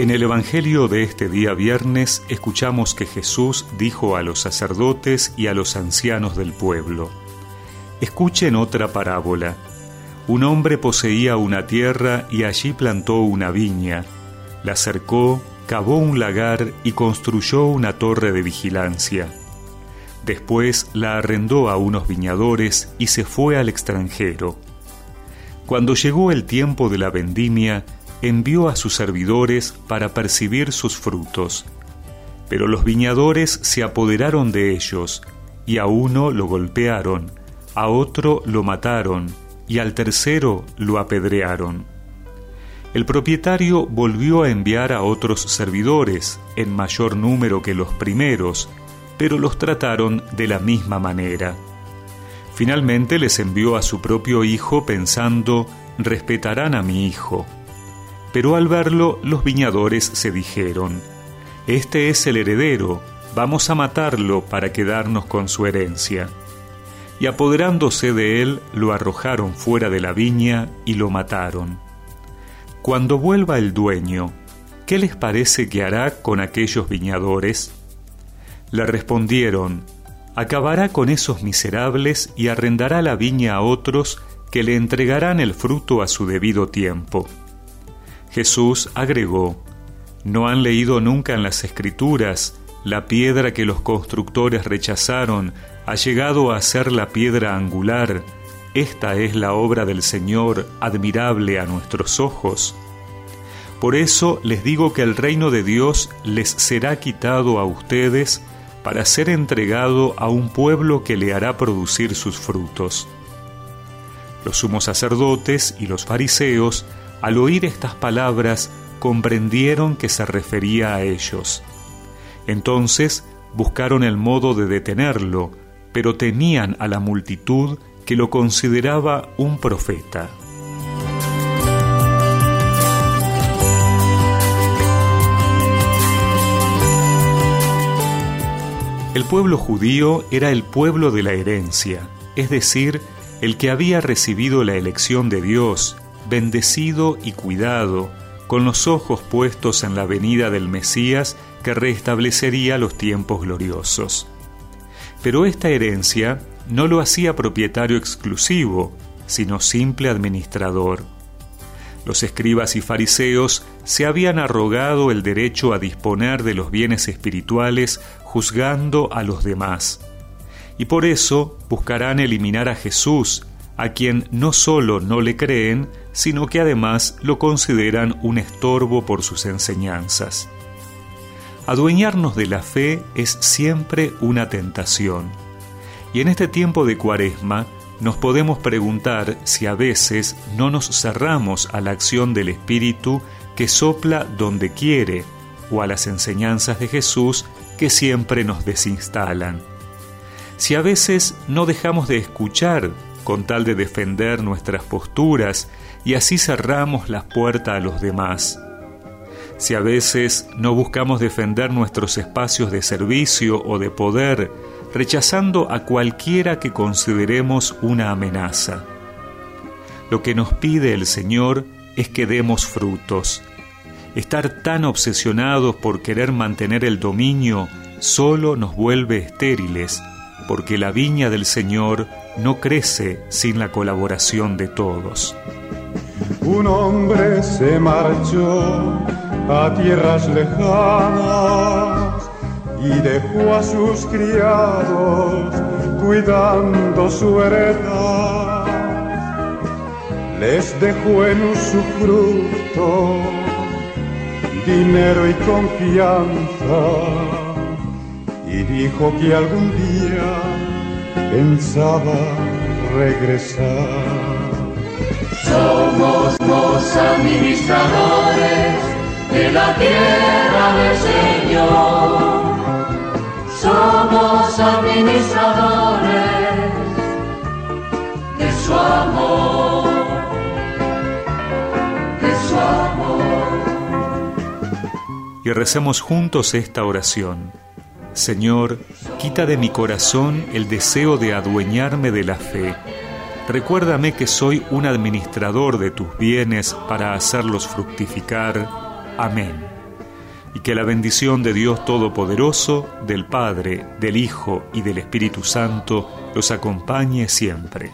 En el Evangelio de este día viernes escuchamos que Jesús dijo a los sacerdotes y a los ancianos del pueblo, Escuchen otra parábola. Un hombre poseía una tierra y allí plantó una viña, la cercó, cavó un lagar y construyó una torre de vigilancia. Después la arrendó a unos viñadores y se fue al extranjero. Cuando llegó el tiempo de la vendimia, envió a sus servidores para percibir sus frutos. Pero los viñadores se apoderaron de ellos, y a uno lo golpearon, a otro lo mataron, y al tercero lo apedrearon. El propietario volvió a enviar a otros servidores, en mayor número que los primeros, pero los trataron de la misma manera. Finalmente les envió a su propio hijo pensando, respetarán a mi hijo. Pero al verlo, los viñadores se dijeron, Este es el heredero, vamos a matarlo para quedarnos con su herencia. Y apoderándose de él, lo arrojaron fuera de la viña y lo mataron. Cuando vuelva el dueño, ¿qué les parece que hará con aquellos viñadores? Le respondieron, acabará con esos miserables y arrendará la viña a otros que le entregarán el fruto a su debido tiempo. Jesús agregó, ¿no han leído nunca en las Escrituras la piedra que los constructores rechazaron ha llegado a ser la piedra angular? Esta es la obra del Señor, admirable a nuestros ojos. Por eso les digo que el reino de Dios les será quitado a ustedes para ser entregado a un pueblo que le hará producir sus frutos. Los sumos sacerdotes y los fariseos al oír estas palabras, comprendieron que se refería a ellos. Entonces buscaron el modo de detenerlo, pero tenían a la multitud que lo consideraba un profeta. El pueblo judío era el pueblo de la herencia, es decir, el que había recibido la elección de Dios bendecido y cuidado, con los ojos puestos en la venida del Mesías que restablecería los tiempos gloriosos. Pero esta herencia no lo hacía propietario exclusivo, sino simple administrador. Los escribas y fariseos se habían arrogado el derecho a disponer de los bienes espirituales juzgando a los demás. Y por eso buscarán eliminar a Jesús, a quien no solo no le creen, sino que además lo consideran un estorbo por sus enseñanzas. Adueñarnos de la fe es siempre una tentación. Y en este tiempo de cuaresma nos podemos preguntar si a veces no nos cerramos a la acción del Espíritu que sopla donde quiere o a las enseñanzas de Jesús que siempre nos desinstalan. Si a veces no dejamos de escuchar con tal de defender nuestras posturas y así cerramos las puertas a los demás. Si a veces no buscamos defender nuestros espacios de servicio o de poder, rechazando a cualquiera que consideremos una amenaza. Lo que nos pide el Señor es que demos frutos. Estar tan obsesionados por querer mantener el dominio solo nos vuelve estériles, porque la viña del Señor no crece sin la colaboración de todos. Un hombre se marchó a tierras lejanas y dejó a sus criados cuidando su heredad. Les dejó en su fruto dinero y confianza y dijo que algún día pensaba regresar. Somos los administradores de la tierra del Señor. Somos administradores de su amor. De su amor. Y recemos juntos esta oración. Señor, quita de mi corazón el deseo de adueñarme de la fe. Recuérdame que soy un administrador de tus bienes para hacerlos fructificar. Amén. y que la bendición de Dios Todopoderoso, del Padre, del Hijo y del Espíritu Santo los acompañe siempre.